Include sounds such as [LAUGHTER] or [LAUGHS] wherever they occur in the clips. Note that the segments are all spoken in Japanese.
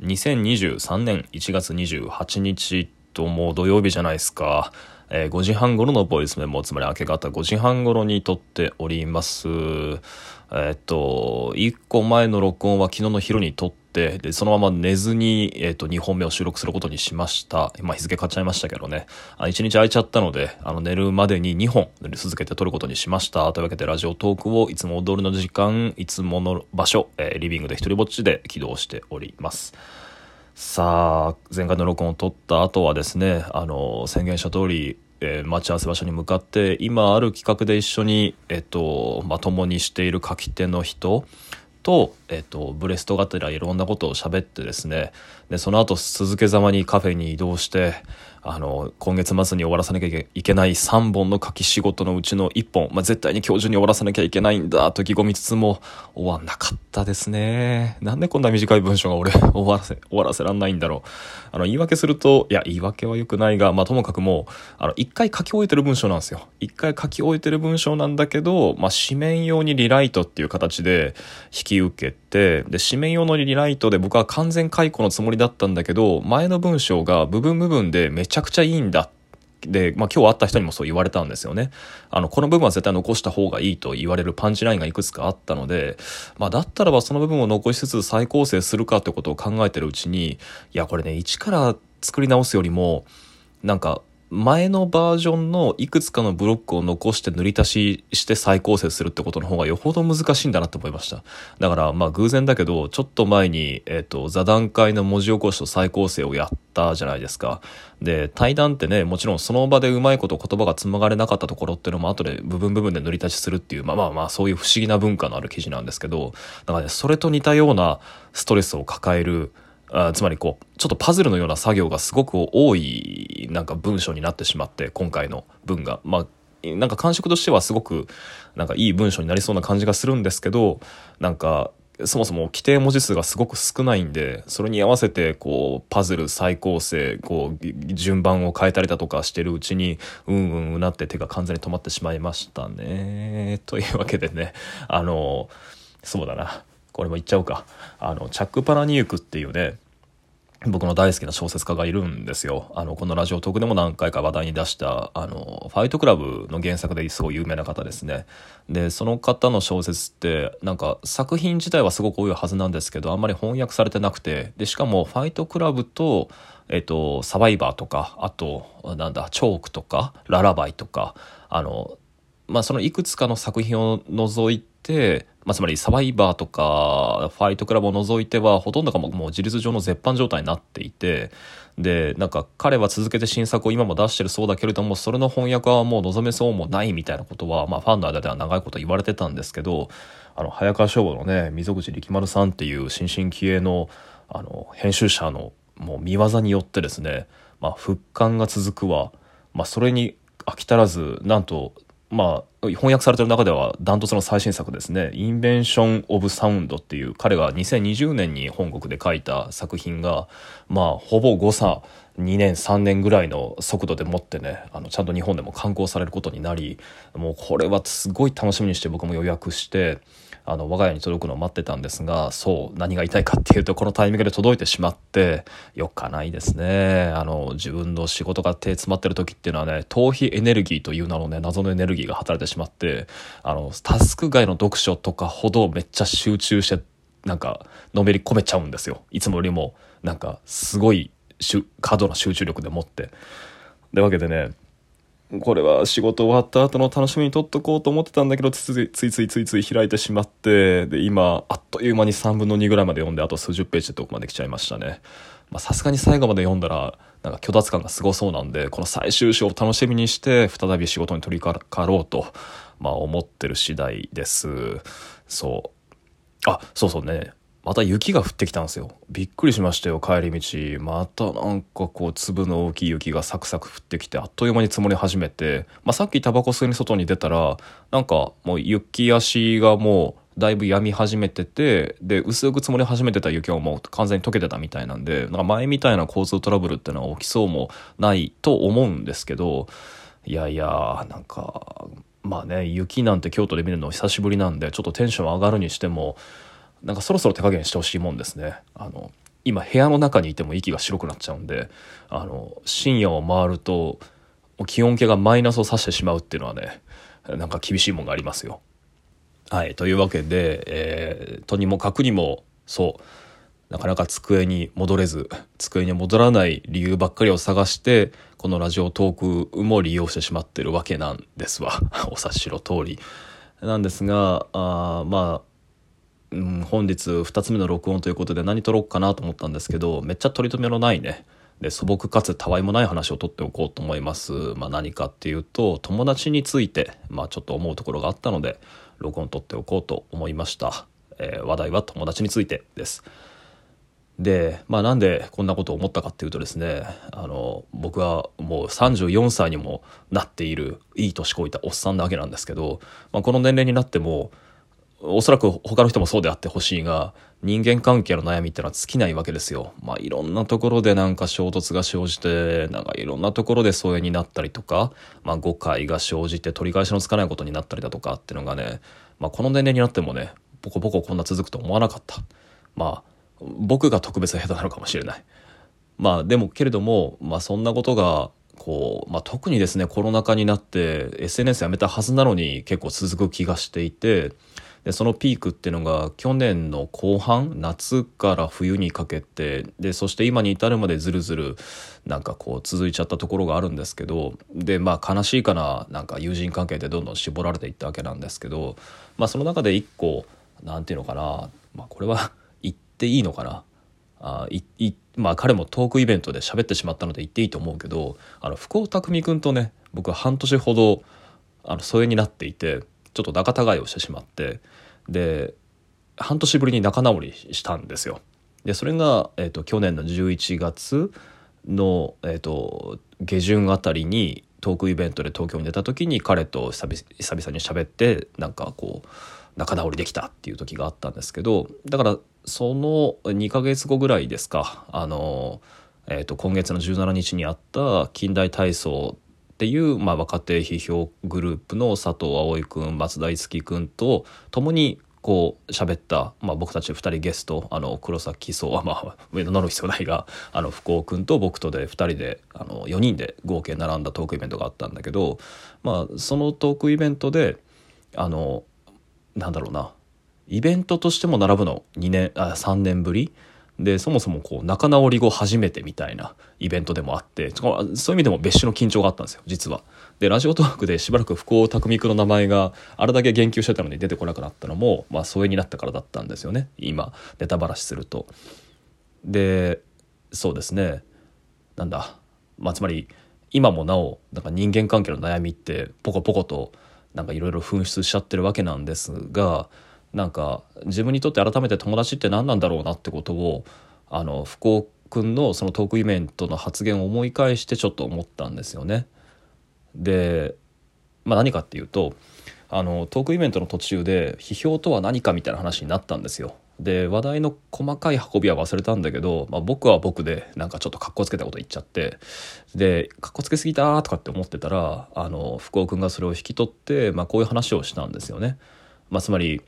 2023年1月28日ともう土曜日じゃないですか。えー5時半頃のボイスメモ、つまり明け方5時半頃に撮っております。えーっと、1個前の録音は昨日の昼に撮っ、で、そのまま寝ずに、えーと、2本目を収録することにしました。まあ、日付買っちゃいましたけどね。あ1日空いちゃったので、あの、寝るまでに2本続けて撮ることにしました。というわけで、ラジオトークをいつも通りの時間、いつもの場所、えーリビングで一人ぼっちで起動しております。さあ前回の録音を取った後はですねあの宣言した通り、えー待ち合わせ場所に向かって今ある企画で一緒に、えっとまともにしている書き手の人と、えっと、ブレストがてらいろんなことを喋ってですね。でその後続けざまにカフェに移動してあの今月末に終わらせなきゃいけない3本の書き仕事のうちの1本、まあ、絶対に今日中に終わらせなきゃいけないんだと意気込みつつも終わんなかったですね。なんでこんな短い文章が俺終わらせ終わらせらんないんだろう。あの言い訳するといや言い訳は良くないが、まあ、ともかくもうあの一回書き終えてる文章なんですよ。一回書き終えてる文章なんだけど、まあ、紙面用にリライトっていう形で引き受けてで紙面用のリライトで僕は完全解雇のつもりだったんだけど前の文章が部分部分でめちゃくちゃいいんだで、まあ、今日会った人にもそう言われたんですよね。あの、この部分は絶対残した方がいいと言われるパンチラインがいくつかあったので、まあ、だったらばその部分を残しつつ再構成するかってことを考えてるうちに、いや、これね、一から作り直すよりも、なんか、前のバージョンのいくつかのブロックを残して塗り足しして再構成するってことの方がよほど難しいんだなって思いました。だからまあ偶然だけど、ちょっと前に、えっ、と、座談会の文字起こしと再構成をやったじゃないですか。で、対談ってね、もちろんその場でうまいこと言葉が紡がれなかったところっていうのも後で部分部分で塗り足しするっていう、まあまあまあそういう不思議な文化のある記事なんですけど、だからね、それと似たようなストレスを抱える、あつまりこうちょっとパズルのような作業がすごく多いなんか文章になってしまって今回の文が。まあなんか感触としてはすごくなんかいい文章になりそうな感じがするんですけどなんかそもそも規定文字数がすごく少ないんでそれに合わせてこうパズル再構成こう順番を変えたりだとかしてるうちにうんうんうなって手が完全に止まってしまいましたね。というわけでねあのそうだな。これも言っちゃおうか。あのチャック・パラニユクっていうね僕の大好きな小説家がいるんですよ。あの、このラジオトークでも何回か話題に出した、あの、ファイトクラブの原作ですごい有名な方ですね。で、その方の小説って、なんか作品自体はすごく多いはずなんですけど、あんまり翻訳されてなくて、で、しかもファイトクラブと、えっと、サバイバーとか、あと、なんだ、チョークとか、ララバイとか、あの、まあ、そのいくつかの作品を除いて、まあ、つまりサバイバーとかファイトクラブを除いてはほとんどがもう自立上の絶版状態になっていてでなんか彼は続けて新作を今も出してるそうだけれどもそれの翻訳はもう望めそうもないみたいなことは、まあ、ファンの間では長いこと言われてたんですけどあの早川書房のね溝口力丸さんっていう新進気鋭のあの編集者のもう見業によってですね、まあ、復刊が続くわ、まあ、それに飽き足らずなんとまあ、翻訳されてる中ではダントツの最新作ですね「インベンション・オブ・サウンド」っていう彼が2020年に本国で書いた作品がまあほぼ誤差2年3年ぐらいの速度でもってねあのちゃんと日本でも刊行されることになりもうこれはすごい楽しみにして僕も予約してあの我が家に届くのを待ってたんですがそう何が言いかっていうとこのタイミングで届いてしまってよかないですねあの自分の仕事が手詰まってる時っていうのはね逃避エネルギーという名のね謎のエネルギーが働いてしまってあのタスク外の読書とかほどめっちゃ集中してなんかのめり込めちゃうんですよいつもよりもなんかすごい過度な集中力でもって。でわけでねこれは仕事終わった後の楽しみにとっとこうと思ってたんだけどついついついつい開いてしまってで今あっという間に3分の2ぐらいまで読んであと数十ページでどこまで来ちゃいましたね。さすがに最後まで読んだらなんか虚脱感がすごそうなんでこの最終章を楽しみにして再び仕事に取り掛かろうと、まあ、思ってる次第です。そう。あそうそうね。また雪が降ってきたんですよ。びっくりしましたよ帰り道。またなんかこう粒の大きい雪がサクサク降ってきてあっという間に積もり始めて、まあ、さっきタバコ吸いに外に出たらなんかもう雪足がもうだいぶ止み始めててで薄く積もり始めてた雪はもう完全に溶けてたみたいなんでなんか前みたいな交通トラブルってのは起きそうもないと思うんですけどいやいやなんかまあね雪なんて京都で見るの久しぶりなんでちょっとテンション上がるにしてもなんかそろそろ手加減してほしいもんですね。あの今部屋の中にいても息が白くなっちゃうんであの深夜を回ると気温計がマイナスを指してしまうっていうのはねなんか厳しいもんがありますよ。はいというわけで、えー、とにもかくにもそうなかなか机に戻れず机に戻らない理由ばっかりを探してこのラジオトークも利用してしまってるわけなんですわ [LAUGHS] お察しの通り。なんですがあまあうん、本日2つ目の録音ということで何撮ろうかなと思ったんですけどめっちゃ取り留めのないね。で素朴かつたわいもない話をとっておこうと思います、まあ、何かっていうと友達について、まあ、ちょっと思うところがあったので録音撮っておこうと思いました、えー、話題は友達についてです。でまあなんでこんなことを思ったかっていうとですねあの僕はもう34歳にもなっているいい年こいたおっさんなわけなんですけど、まあ、この年齢になってもおそらく他の人もそうであってほしいが人間関係の悩みってのは尽きないわけですよ。まあいろんなところでなんか衝突が生じてなんかいろんなところで疎遠になったりとか、まあ、誤解が生じて取り返しのつかないことになったりだとかっていうのがね、まあ、この年齢になってもねボコボコこんな続くと思わなかった。まあ僕が特別下手なのかもしれない。まあでもけれども、まあ、そんなことがこう、まあ、特にですねコロナ禍になって SNS やめたはずなのに結構続く気がしていて。でそのピークっていうのが去年の後半夏から冬にかけてでそして今に至るまでずるずるなんかこう続いちゃったところがあるんですけどでまあ悲しいかななんか友人関係でどんどん絞られていったわけなんですけど、まあ、その中で一個なんていうのかな、まあ、これは [LAUGHS] 言っていいのかな。あいいまあ彼もトークイベントで喋ってしまったので言っていいと思うけどあの福尾匠君とね僕は半年ほどあの疎遠になっていてちょっと仲違いをしてしまってで半年ぶりに仲直りしたんですよ。でそれが、えーと、去年の11月の、えーと、下旬あたりにトークイベントで東京に出た時に彼と久々に喋ってなんかこう仲直りできたっていう時があったんですけどだからその2ヶ月後ぐらいですかあの、えーと今月の17日にあった近代体操っていう、まあ、若手批評グループの佐藤葵君松田樹君と共にこう喋った、まあ、僕たち2人ゲストあの黒崎壮はまあ上の名乗る必要ないがあの福尾君と僕とで2人であの4人で合計並んだトークイベントがあったんだけど、まあ、そのトークイベントであのなんだろうなイベントとしても並ぶの2年あ3年ぶりでそもそもこう仲直り後初めてみたいなイベントでもあってそういう意味でも別種の緊張があったんですよ実は。でラジオトークでしばらく福尾匠君の名前があれだけ言及してたのに出てこなくなったのも、まあ、疎遠になったからだったんですよね今ネタばらしすると。でそうですねなんだ、まあ、つまり今もなおなんか人間関係の悩みってポコポコとなんかいろいろ噴出しちゃってるわけなんですがなんか自分にとって改めて友達って何なんだろうなってことをあの福尾君のそのトークイベントの発言を思い返してちょっと思ったんですよね。で、まあ、何かっていうとあのトークイベントの途中で批評とは何かみたいな話になったんですよ。で話題の細かい運びは忘れたんだけど、まあ、僕は僕でなんかちょっとかっこつけたこと言っちゃってでかっこつけすぎたとかって思ってたらあの福尾君がそれを引き取って、まあ、こういう話をしたんですよね。まあ、つまり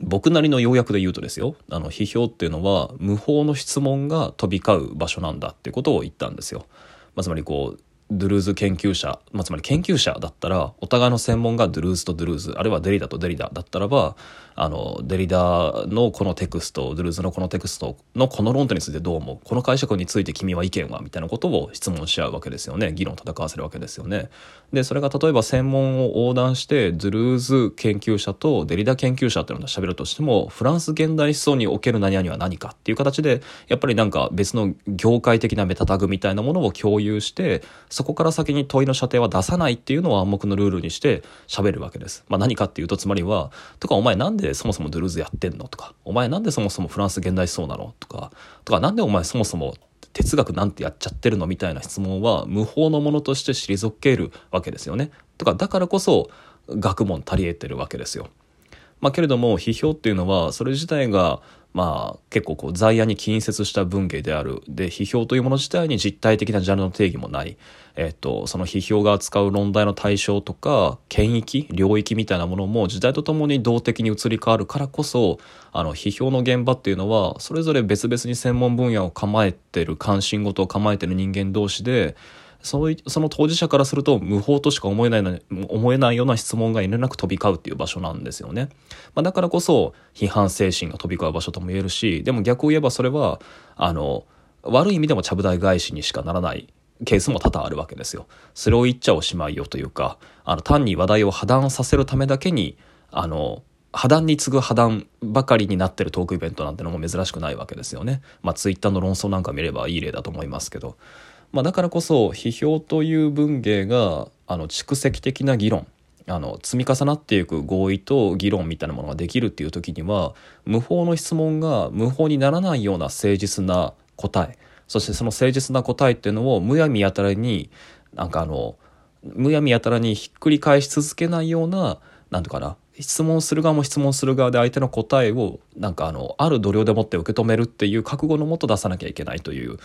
僕なりの要約で言うとですよあの批評っていうのは無法の質問が飛び交う場所なんだっていうことを言ったんですよ。まあ、つまりこうドゥルーズ研究者、まあ、つまり研究者だったらお互いの専門がドゥルーズとドゥルーズあるいはデリダとデリダだったらばあのデリダのこのテクストドゥルーズのこのテクストのこの論点についてどう思う？この解釈について君は意見はみたいなことを質問し合うわけですよね議論を戦わせるわけですよね。でそれが例えば専門を横断してドゥルーズ研究者とデリダ研究者っていうのを喋るとしてもフランス現代思想における何々は何かっていう形でやっぱりなんか別の業界的なメタタグみたいなものを共有してそこから先に問いの射程は出さないっていうのを暗黙のルールにして喋るわけです。まあ、何かっていうとつまりは「とかお前なんでそもそもドゥルーズやってんの?」とか「お前なんでそもそもフランス現代思想なの?」とか「とかなんでお前そもそも哲学なんてやっちゃってるの?」みたいな質問は無法のものとして退けるわけですよね。とかだからこそ学問足り得てるわけですよ。まあ、けれども批評っていうのはそれ自体がまあ結構こう在野に近接した文芸である。で批評というもの自体に実体的なジャンルの定義もない、えっと、その批評が扱う論題の対象とか権益領域みたいなものも時代とともに動的に移り変わるからこそあの批評の現場っていうのはそれぞれ別々に専門分野を構えてる関心事を構えてる人間同士でそのその当事者からすると無法としか思えない思えないような質問が遠慮なく飛び交うっていう場所なんですよね。まあ、だからこそ批判精神が飛び交う場所とも言えるしでも逆を言えばそれはあの悪い意味でもちゃぶ台返しにしかならないケースも多々あるわけですよ。それを言っちゃおしまいよというかあの単に話題を破談させるためだけにあの破談に次ぐ破談ばかりになってるトークイベントなんてのも珍しくないわけですよね。まあツイッターの論争なんか見ればいい例だと思いますけど。まあ、だからこそ批評という文芸があの蓄積的な議論あの積み重なっていく合意と議論みたいなものができるっていう時には無法の質問が無法にならないような誠実な答えそしてその誠実な答えっていうのをむやみやたらになんかあのむやみやたらにひっくり返し続けないような何ていうかな質問する側も質問する側で相手の答えをなんかあのある度量でもって受け止めるっていう覚悟のもと出さなきゃいけないという、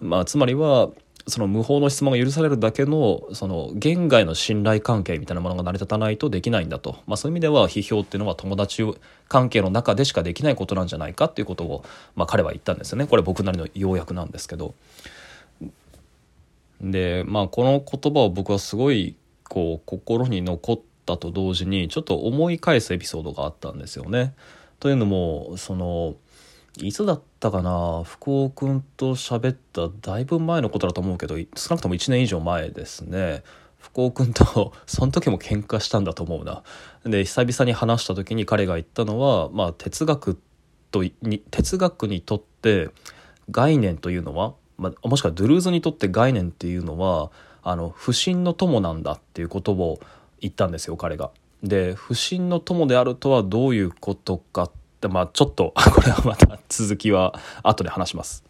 まあ、つまりはその無法の質問が許されるだけのその言外の信頼関係みたいなものが成り立たないとできないんだと、まあ、そういう意味では批評っていうのは友達関係の中でしかできないことなんじゃないかっていうことを、まあ、彼は言ったんですよねこれ僕なりの要約なんですけど。でまあこの言葉を僕はすごいこう心に残ったと同時にちょっと思い返すエピソードがあったんですよね。というのもそのいつだったかな？福尾君と喋っただいぶ前のことだと思うけど少なくとも1年以上前ですね。福尾君と [LAUGHS] その時も喧嘩したんだと思うな。で久々に話した時に彼が言ったのは、まあ、哲学とに哲学にとって概念というのは、まあ、もしくはドゥルーズにとって概念っていうのはあの不信の友なんだっていうことを言ったんですよ彼が。で不信の友であるとはどういうことかってまあちょっと [LAUGHS] これはまた続きは後で話します。